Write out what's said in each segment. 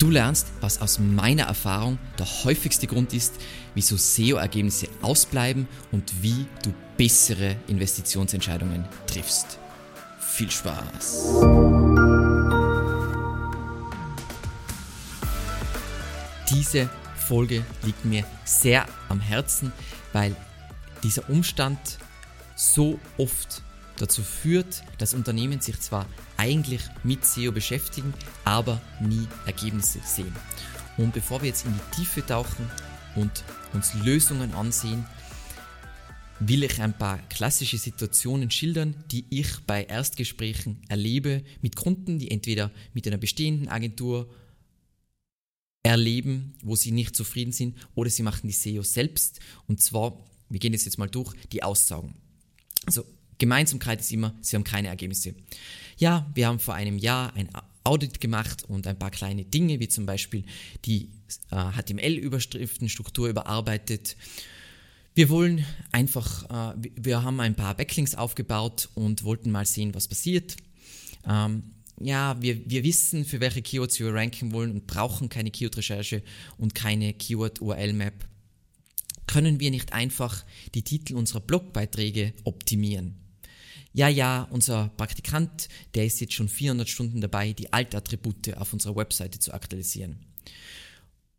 Du lernst, was aus meiner Erfahrung der häufigste Grund ist, wieso SEO-Ergebnisse ausbleiben und wie du bessere Investitionsentscheidungen triffst. Viel Spaß! Diese Folge liegt mir sehr am Herzen, weil dieser Umstand so oft dazu führt, dass Unternehmen sich zwar eigentlich mit SEO beschäftigen, aber nie Ergebnisse sehen. Und bevor wir jetzt in die Tiefe tauchen und uns Lösungen ansehen, will ich ein paar klassische Situationen schildern, die ich bei Erstgesprächen erlebe mit Kunden, die entweder mit einer bestehenden Agentur erleben, wo sie nicht zufrieden sind, oder sie machen die SEO selbst. Und zwar, wir gehen das jetzt mal durch, die Aussagen. Also Gemeinsamkeit ist immer, sie haben keine Ergebnisse. Ja, wir haben vor einem Jahr ein Audit gemacht und ein paar kleine Dinge, wie zum Beispiel die äh, HTML-Überschriftenstruktur überarbeitet. Wir wollen einfach, äh, wir haben ein paar Backlinks aufgebaut und wollten mal sehen, was passiert. Ähm, ja, wir, wir wissen, für welche Keywords wir ranken wollen und brauchen keine Keyword-Recherche und keine Keyword-URL-Map. Können wir nicht einfach die Titel unserer Blogbeiträge optimieren? Ja, ja, unser Praktikant, der ist jetzt schon 400 Stunden dabei, die Altattribute auf unserer Webseite zu aktualisieren.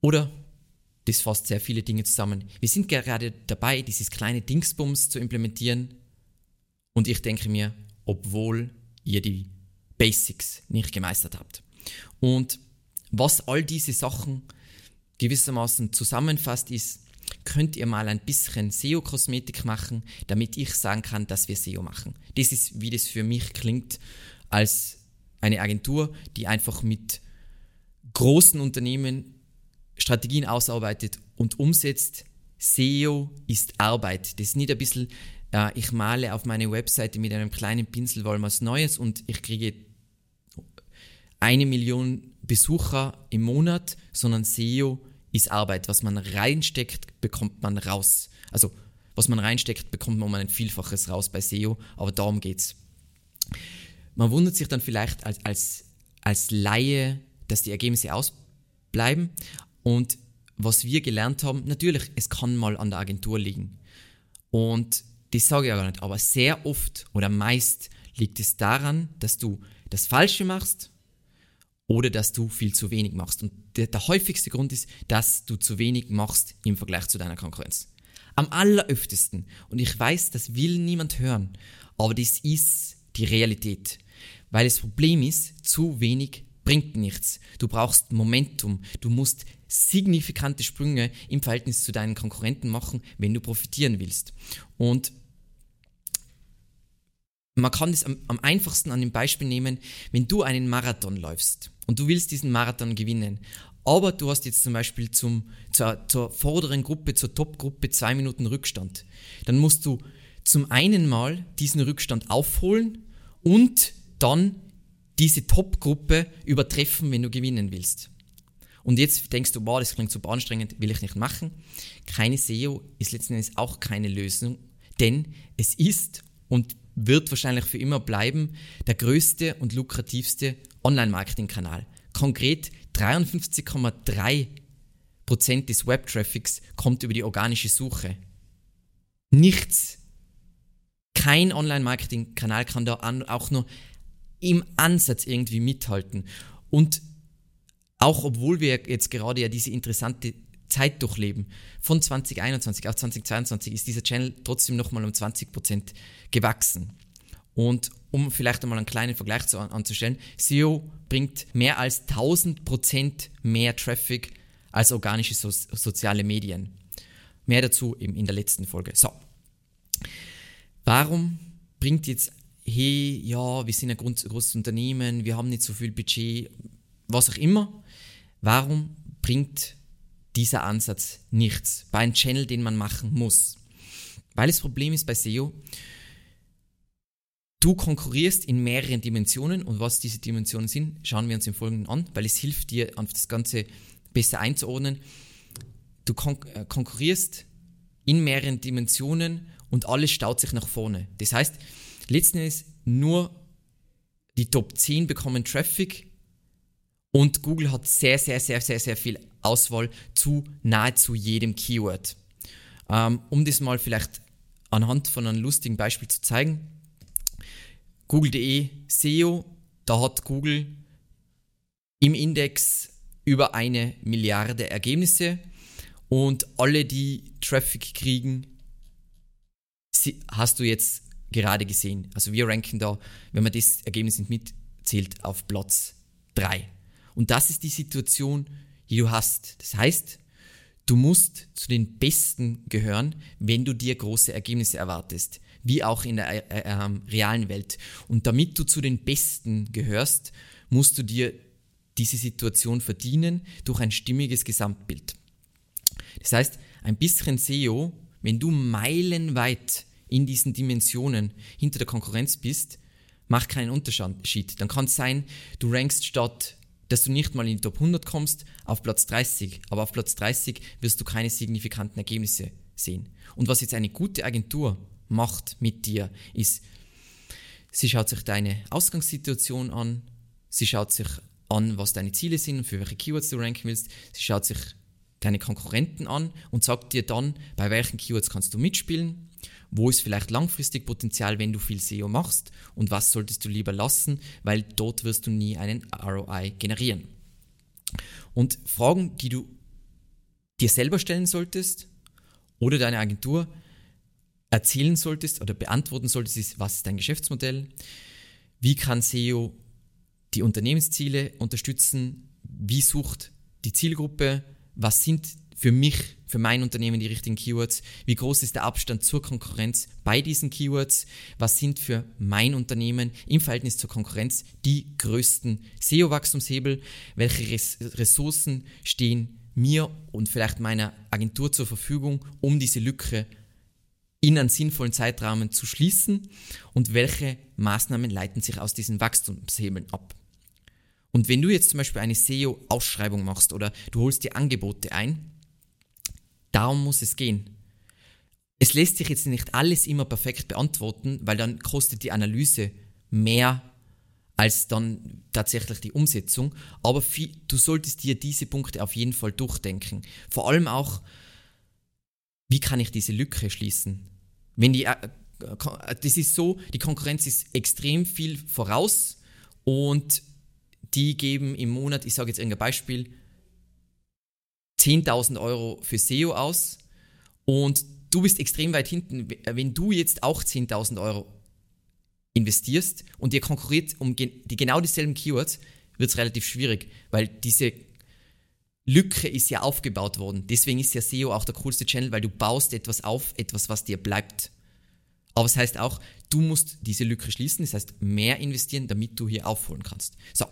Oder, das fasst sehr viele Dinge zusammen, wir sind gerade dabei, dieses kleine Dingsbums zu implementieren und ich denke mir, obwohl ihr die Basics nicht gemeistert habt. Und was all diese Sachen gewissermaßen zusammenfasst, ist, könnt ihr mal ein bisschen SEO-Kosmetik machen, damit ich sagen kann, dass wir SEO machen. Das ist, wie das für mich klingt, als eine Agentur, die einfach mit großen Unternehmen Strategien ausarbeitet und umsetzt. SEO ist Arbeit. Das ist nicht ein bisschen, äh, ich male auf meine Webseite mit einem kleinen Pinsel was Neues und ich kriege eine Million Besucher im Monat, sondern SEO ist Arbeit. Was man reinsteckt, bekommt man raus. Also, was man reinsteckt, bekommt man um ein Vielfaches raus bei SEO, aber darum geht's. Man wundert sich dann vielleicht als, als, als Laie, dass die Ergebnisse ausbleiben. Und was wir gelernt haben, natürlich, es kann mal an der Agentur liegen. Und das sage ich ja gar nicht, aber sehr oft oder meist liegt es daran, dass du das Falsche machst oder dass du viel zu wenig machst. Und der, der häufigste Grund ist, dass du zu wenig machst im Vergleich zu deiner Konkurrenz. Am alleröftesten. Und ich weiß, das will niemand hören, aber das ist die Realität. Weil das Problem ist, zu wenig bringt nichts. Du brauchst Momentum. Du musst signifikante Sprünge im Verhältnis zu deinen Konkurrenten machen, wenn du profitieren willst. Und man kann das am, am einfachsten an dem Beispiel nehmen, wenn du einen Marathon läufst und du willst diesen Marathon gewinnen, aber du hast jetzt zum Beispiel zum, zur, zur vorderen Gruppe, zur Top-Gruppe zwei Minuten Rückstand, dann musst du zum einen mal diesen Rückstand aufholen und dann diese Top-Gruppe übertreffen, wenn du gewinnen willst. Und jetzt denkst du, wow, das klingt super anstrengend, will ich nicht machen. Keine SEO ist letzten Endes auch keine Lösung, denn es ist und wird wahrscheinlich für immer bleiben der größte und lukrativste Online-Marketing-Kanal. Konkret 53,3% des Web-Traffics kommt über die organische Suche. Nichts. Kein Online-Marketing-Kanal kann da auch nur im Ansatz irgendwie mithalten. Und auch obwohl wir jetzt gerade ja diese interessante Zeit durchleben, von 2021 auf 2022 ist dieser Channel trotzdem nochmal um 20% gewachsen. Und um vielleicht einmal einen kleinen Vergleich zu, anzustellen, SEO bringt mehr als 1000% mehr Traffic als organische so soziale Medien. Mehr dazu eben in der letzten Folge. So. Warum bringt jetzt, hey, ja, wir sind ein großes Unternehmen, wir haben nicht so viel Budget, was auch immer. Warum bringt dieser Ansatz nichts bei einem Channel, den man machen muss? Weil das Problem ist bei SEO, Du konkurrierst in mehreren Dimensionen und was diese Dimensionen sind, schauen wir uns im Folgenden an, weil es hilft dir, das Ganze besser einzuordnen. Du kon äh, konkurrierst in mehreren Dimensionen und alles staut sich nach vorne. Das heißt, letzten Endes nur die Top 10 bekommen Traffic Und Google hat sehr, sehr, sehr, sehr, sehr viel Auswahl zu nahezu jedem Keyword. Ähm, um das mal vielleicht anhand von einem lustigen Beispiel zu zeigen. Google.de SEO, da hat Google im Index über eine Milliarde Ergebnisse und alle, die Traffic kriegen, hast du jetzt gerade gesehen. Also wir ranken da, wenn man das Ergebnis nicht mitzählt, auf Platz 3. Und das ist die Situation, die du hast. Das heißt, du musst zu den Besten gehören, wenn du dir große Ergebnisse erwartest, wie auch in der äh, äh, realen Welt. Und damit du zu den Besten gehörst, musst du dir diese Situation verdienen durch ein stimmiges Gesamtbild. Das heißt, ein bisschen SEO, wenn du meilenweit in diesen Dimensionen hinter der Konkurrenz bist, macht keinen Unterschied. Dann kann es sein, du rankst statt, dass du nicht mal in die Top 100 kommst, auf Platz 30. Aber auf Platz 30 wirst du keine signifikanten Ergebnisse sehen. Und was jetzt eine gute Agentur macht mit dir, ist, sie schaut sich deine Ausgangssituation an, sie schaut sich an, was deine Ziele sind, für welche Keywords du ranken willst. Sie schaut sich deine Konkurrenten an und sagt dir dann, bei welchen Keywords kannst du mitspielen, wo ist vielleicht langfristig Potenzial, wenn du viel SEO machst und was solltest du lieber lassen, weil dort wirst du nie einen ROI generieren. Und Fragen, die du dir selber stellen solltest oder deine Agentur erzählen solltest oder beantworten solltest, ist, was ist dein Geschäftsmodell? Wie kann SEO die Unternehmensziele unterstützen, wie sucht die Zielgruppe, was sind für mich, für mein Unternehmen die richtigen Keywords, wie groß ist der Abstand zur Konkurrenz bei diesen Keywords, was sind für mein Unternehmen im Verhältnis zur Konkurrenz die größten SEO-Wachstumshebel, welche Ressourcen stehen mir und vielleicht meiner Agentur zur Verfügung, um diese Lücke in einen sinnvollen Zeitrahmen zu schließen? Und welche Maßnahmen leiten sich aus diesen Wachstumshebeln ab. Und wenn du jetzt zum Beispiel eine SEO-Ausschreibung machst oder du holst dir Angebote ein, darum muss es gehen. Es lässt sich jetzt nicht alles immer perfekt beantworten, weil dann kostet die Analyse mehr als dann tatsächlich die Umsetzung. Aber viel, du solltest dir diese Punkte auf jeden Fall durchdenken. Vor allem auch, wie kann ich diese Lücke schließen? Wenn die, äh, das ist so, die Konkurrenz ist extrem viel voraus und die geben im Monat, ich sage jetzt irgendein Beispiel, 10.000 Euro für SEO aus und du bist extrem weit hinten. Wenn du jetzt auch 10.000 Euro investierst und ihr konkurriert um die genau dieselben Keywords, wird es relativ schwierig, weil diese Lücke ist ja aufgebaut worden. Deswegen ist ja SEO auch der coolste Channel, weil du baust etwas auf, etwas, was dir bleibt. Aber es das heißt auch, du musst diese Lücke schließen, das heißt mehr investieren, damit du hier aufholen kannst. So,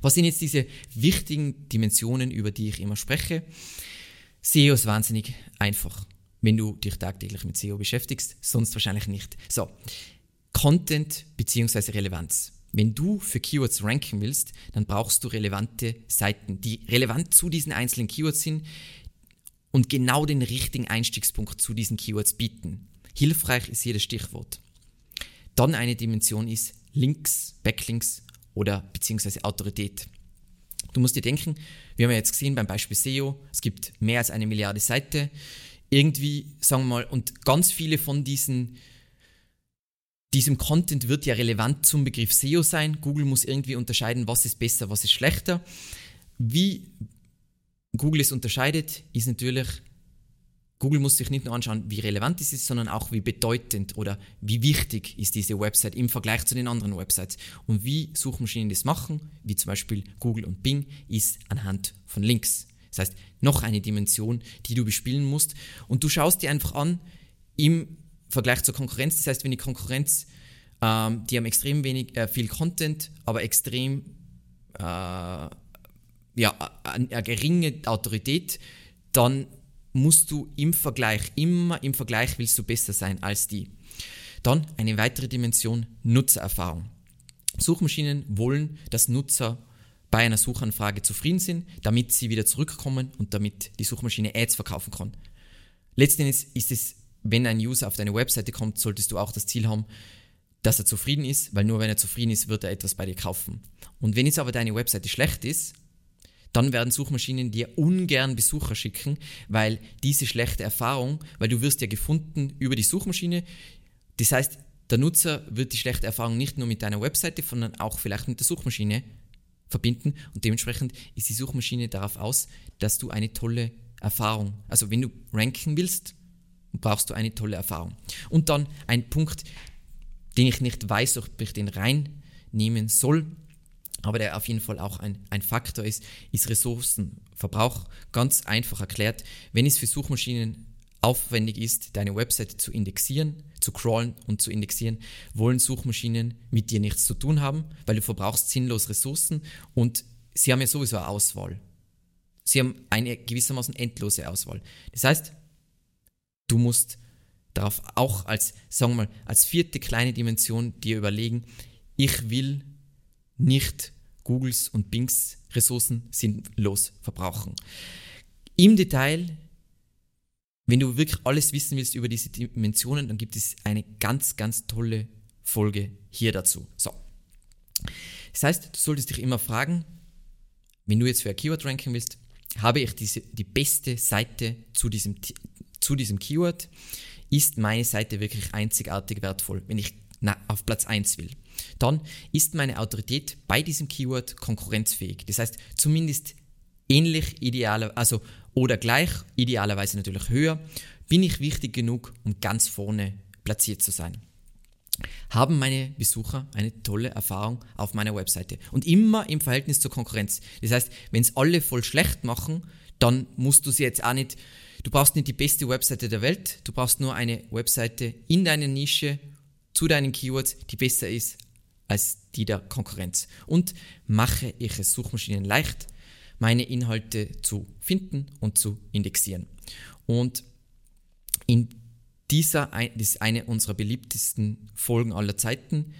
was sind jetzt diese wichtigen Dimensionen, über die ich immer spreche? SEO ist wahnsinnig einfach, wenn du dich tagtäglich mit SEO beschäftigst, sonst wahrscheinlich nicht. So, Content bzw. Relevanz. Wenn du für Keywords ranken willst, dann brauchst du relevante Seiten, die relevant zu diesen einzelnen Keywords sind und genau den richtigen Einstiegspunkt zu diesen Keywords bieten. Hilfreich ist das Stichwort. Dann eine Dimension ist Links, Backlinks oder beziehungsweise Autorität. Du musst dir denken, wir haben ja jetzt gesehen beim Beispiel SEO, es gibt mehr als eine Milliarde Seite. Irgendwie, sagen wir mal, und ganz viele von diesen, diesem Content wird ja relevant zum Begriff SEO sein. Google muss irgendwie unterscheiden, was ist besser, was ist schlechter. Wie Google es unterscheidet, ist natürlich Google muss sich nicht nur anschauen, wie relevant es ist, sondern auch wie bedeutend oder wie wichtig ist diese Website im Vergleich zu den anderen Websites. Und wie Suchmaschinen das machen, wie zum Beispiel Google und Bing, ist anhand von Links. Das heißt, noch eine Dimension, die du bespielen musst. Und du schaust dir einfach an im Vergleich zur Konkurrenz. Das heißt, wenn die Konkurrenz, ähm, die haben extrem wenig, äh, viel Content, aber extrem, äh, ja, eine, eine geringe Autorität, dann musst du im Vergleich, immer im Vergleich willst du besser sein als die. Dann eine weitere Dimension, Nutzererfahrung. Suchmaschinen wollen, dass Nutzer bei einer Suchanfrage zufrieden sind, damit sie wieder zurückkommen und damit die Suchmaschine Ads verkaufen kann. Letztendlich ist es, wenn ein User auf deine Webseite kommt, solltest du auch das Ziel haben, dass er zufrieden ist, weil nur wenn er zufrieden ist, wird er etwas bei dir kaufen. Und wenn jetzt aber deine Webseite schlecht ist, dann werden Suchmaschinen dir ungern Besucher schicken, weil diese schlechte Erfahrung, weil du wirst ja gefunden über die Suchmaschine. Das heißt, der Nutzer wird die schlechte Erfahrung nicht nur mit deiner Webseite, sondern auch vielleicht mit der Suchmaschine verbinden und dementsprechend ist die Suchmaschine darauf aus, dass du eine tolle Erfahrung, also wenn du ranken willst, brauchst du eine tolle Erfahrung. Und dann ein Punkt, den ich nicht weiß, ob ich den reinnehmen soll, aber der auf jeden Fall auch ein, ein Faktor ist, ist Ressourcenverbrauch. Ganz einfach erklärt, wenn es für Suchmaschinen aufwendig ist, deine Webseite zu indexieren, zu crawlen und zu indexieren, wollen Suchmaschinen mit dir nichts zu tun haben, weil du verbrauchst sinnlos Ressourcen und sie haben ja sowieso eine Auswahl. Sie haben eine gewissermaßen endlose Auswahl. Das heißt, du musst darauf auch als, sagen wir mal, als vierte kleine Dimension dir überlegen, ich will nicht Googles und Bings Ressourcen sinnlos verbrauchen. Im Detail, wenn du wirklich alles wissen willst über diese Dimensionen, dann gibt es eine ganz, ganz tolle Folge hier dazu. So. Das heißt, du solltest dich immer fragen, wenn du jetzt für ein Keyword ranken willst, habe ich diese, die beste Seite zu diesem, zu diesem Keyword? Ist meine Seite wirklich einzigartig wertvoll, wenn ich na, auf Platz 1 will? Dann ist meine Autorität bei diesem Keyword konkurrenzfähig. Das heißt, zumindest ähnlich, idealer, also oder gleich, idealerweise natürlich höher, bin ich wichtig genug, um ganz vorne platziert zu sein. Haben meine Besucher eine tolle Erfahrung auf meiner Webseite und immer im Verhältnis zur Konkurrenz. Das heißt, wenn es alle voll schlecht machen, dann musst du sie jetzt auch nicht, du brauchst nicht die beste Webseite der Welt, du brauchst nur eine Webseite in deiner Nische zu deinen Keywords, die besser ist als die der Konkurrenz. Und mache ich es Suchmaschinen leicht, meine Inhalte zu finden und zu indexieren. Und in dieser, das ist eine unserer beliebtesten Folgen aller Zeiten,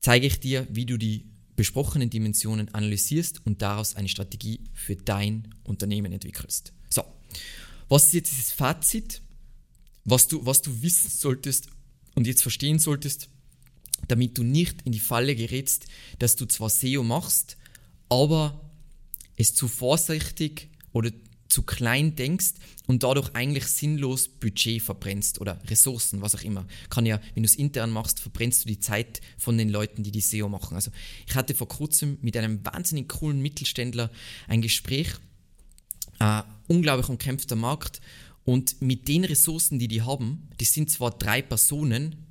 zeige ich dir, wie du die besprochenen Dimensionen analysierst und daraus eine Strategie für dein Unternehmen entwickelst. So, was ist jetzt das Fazit, was du, was du wissen solltest und jetzt verstehen solltest, damit du nicht in die Falle gerätst, dass du zwar SEO machst, aber es zu vorsichtig oder zu klein denkst und dadurch eigentlich sinnlos Budget verbrennst oder Ressourcen, was auch immer. Kann ja, wenn du es intern machst, verbrennst du die Zeit von den Leuten, die die SEO machen. Also ich hatte vor kurzem mit einem wahnsinnig coolen Mittelständler ein Gespräch, äh, unglaublich umkämpfter Markt und mit den Ressourcen, die die haben, das sind zwar drei Personen,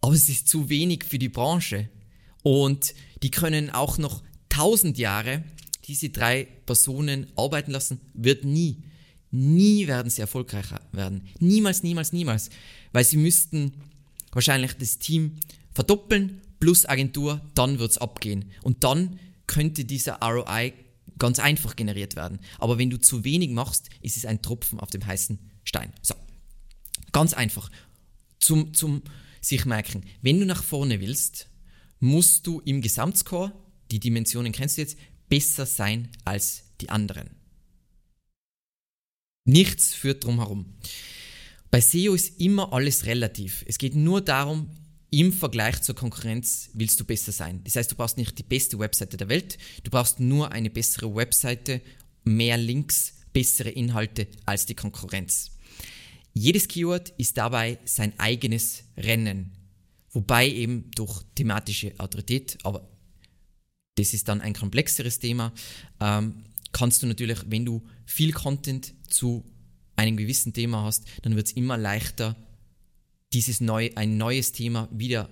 aber es ist zu wenig für die Branche. Und die können auch noch tausend Jahre diese drei Personen arbeiten lassen, wird nie, nie werden sie erfolgreicher werden. Niemals, niemals, niemals. Weil sie müssten wahrscheinlich das Team verdoppeln plus Agentur, dann wird es abgehen. Und dann könnte dieser ROI ganz einfach generiert werden. Aber wenn du zu wenig machst, ist es ein Tropfen auf dem heißen Stein. So. Ganz einfach. Zum, zum sich merken. Wenn du nach vorne willst, musst du im Gesamtscore, die Dimensionen kennst du jetzt, besser sein als die anderen. Nichts führt drum herum. Bei SEO ist immer alles relativ. Es geht nur darum, im Vergleich zur Konkurrenz willst du besser sein. Das heißt, du brauchst nicht die beste Webseite der Welt, du brauchst nur eine bessere Webseite, mehr Links, bessere Inhalte als die Konkurrenz. Jedes Keyword ist dabei sein eigenes Rennen, wobei eben durch thematische Autorität, aber das ist dann ein komplexeres Thema, ähm, kannst du natürlich, wenn du viel Content zu einem gewissen Thema hast, dann wird es immer leichter, dieses neu, ein neues Thema wieder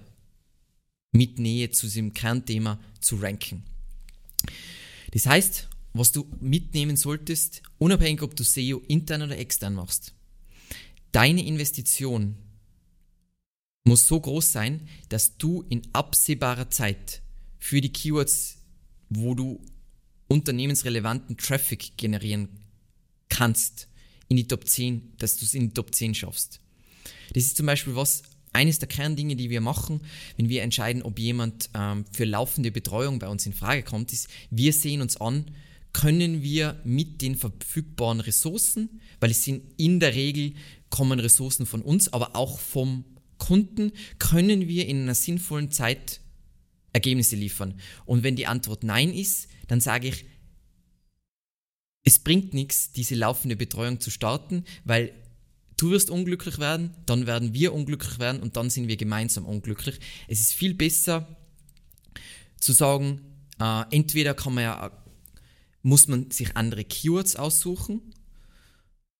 mit Nähe zu diesem Kernthema zu ranken. Das heißt, was du mitnehmen solltest, unabhängig ob du SEO intern oder extern machst, deine Investition muss so groß sein, dass du in absehbarer Zeit für die Keywords, wo du unternehmensrelevanten Traffic generieren kannst, in die Top 10, dass du es in die Top 10 schaffst. Das ist zum Beispiel was, eines der Kerndinge, die wir machen, wenn wir entscheiden, ob jemand ähm, für laufende Betreuung bei uns in Frage kommt, ist, wir sehen uns an, können wir mit den verfügbaren Ressourcen, weil es sind in der Regel kommen Ressourcen von uns, aber auch vom Kunden können wir in einer sinnvollen Zeit Ergebnisse liefern? Und wenn die Antwort Nein ist, dann sage ich, es bringt nichts, diese laufende Betreuung zu starten, weil du wirst unglücklich werden, dann werden wir unglücklich werden und dann sind wir gemeinsam unglücklich. Es ist viel besser zu sagen, äh, entweder kann man ja, muss man sich andere Keywords aussuchen,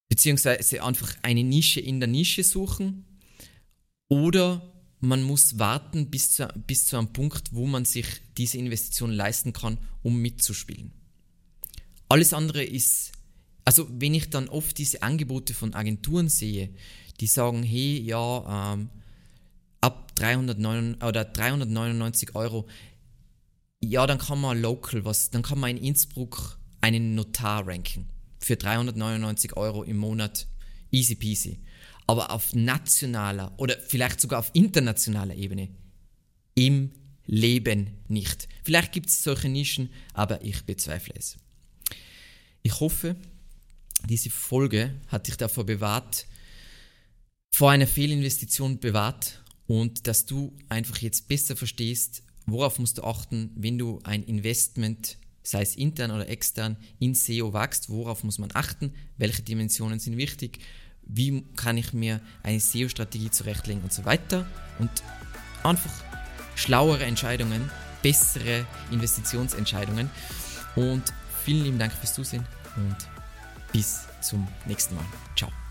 beziehungsweise einfach eine Nische in der Nische suchen, oder man muss warten bis zu, bis zu einem Punkt, wo man sich diese Investition leisten kann, um mitzuspielen. Alles andere ist, also wenn ich dann oft diese Angebote von Agenturen sehe, die sagen, hey, ja, ähm, ab 309, oder 399 Euro, ja, dann kann man local was, dann kann man in Innsbruck einen Notar ranken für 399 Euro im Monat, easy peasy aber auf nationaler oder vielleicht sogar auf internationaler Ebene im Leben nicht. Vielleicht gibt es solche Nischen, aber ich bezweifle es. Ich hoffe, diese Folge hat dich davor bewahrt, vor einer Fehlinvestition bewahrt und dass du einfach jetzt besser verstehst, worauf musst du achten, wenn du ein Investment, sei es intern oder extern, in SEO wagst, worauf muss man achten, welche Dimensionen sind wichtig wie kann ich mir eine SEO-Strategie zurechtlegen und so weiter. Und einfach schlauere Entscheidungen, bessere Investitionsentscheidungen. Und vielen lieben Dank fürs Zusehen und bis zum nächsten Mal. Ciao.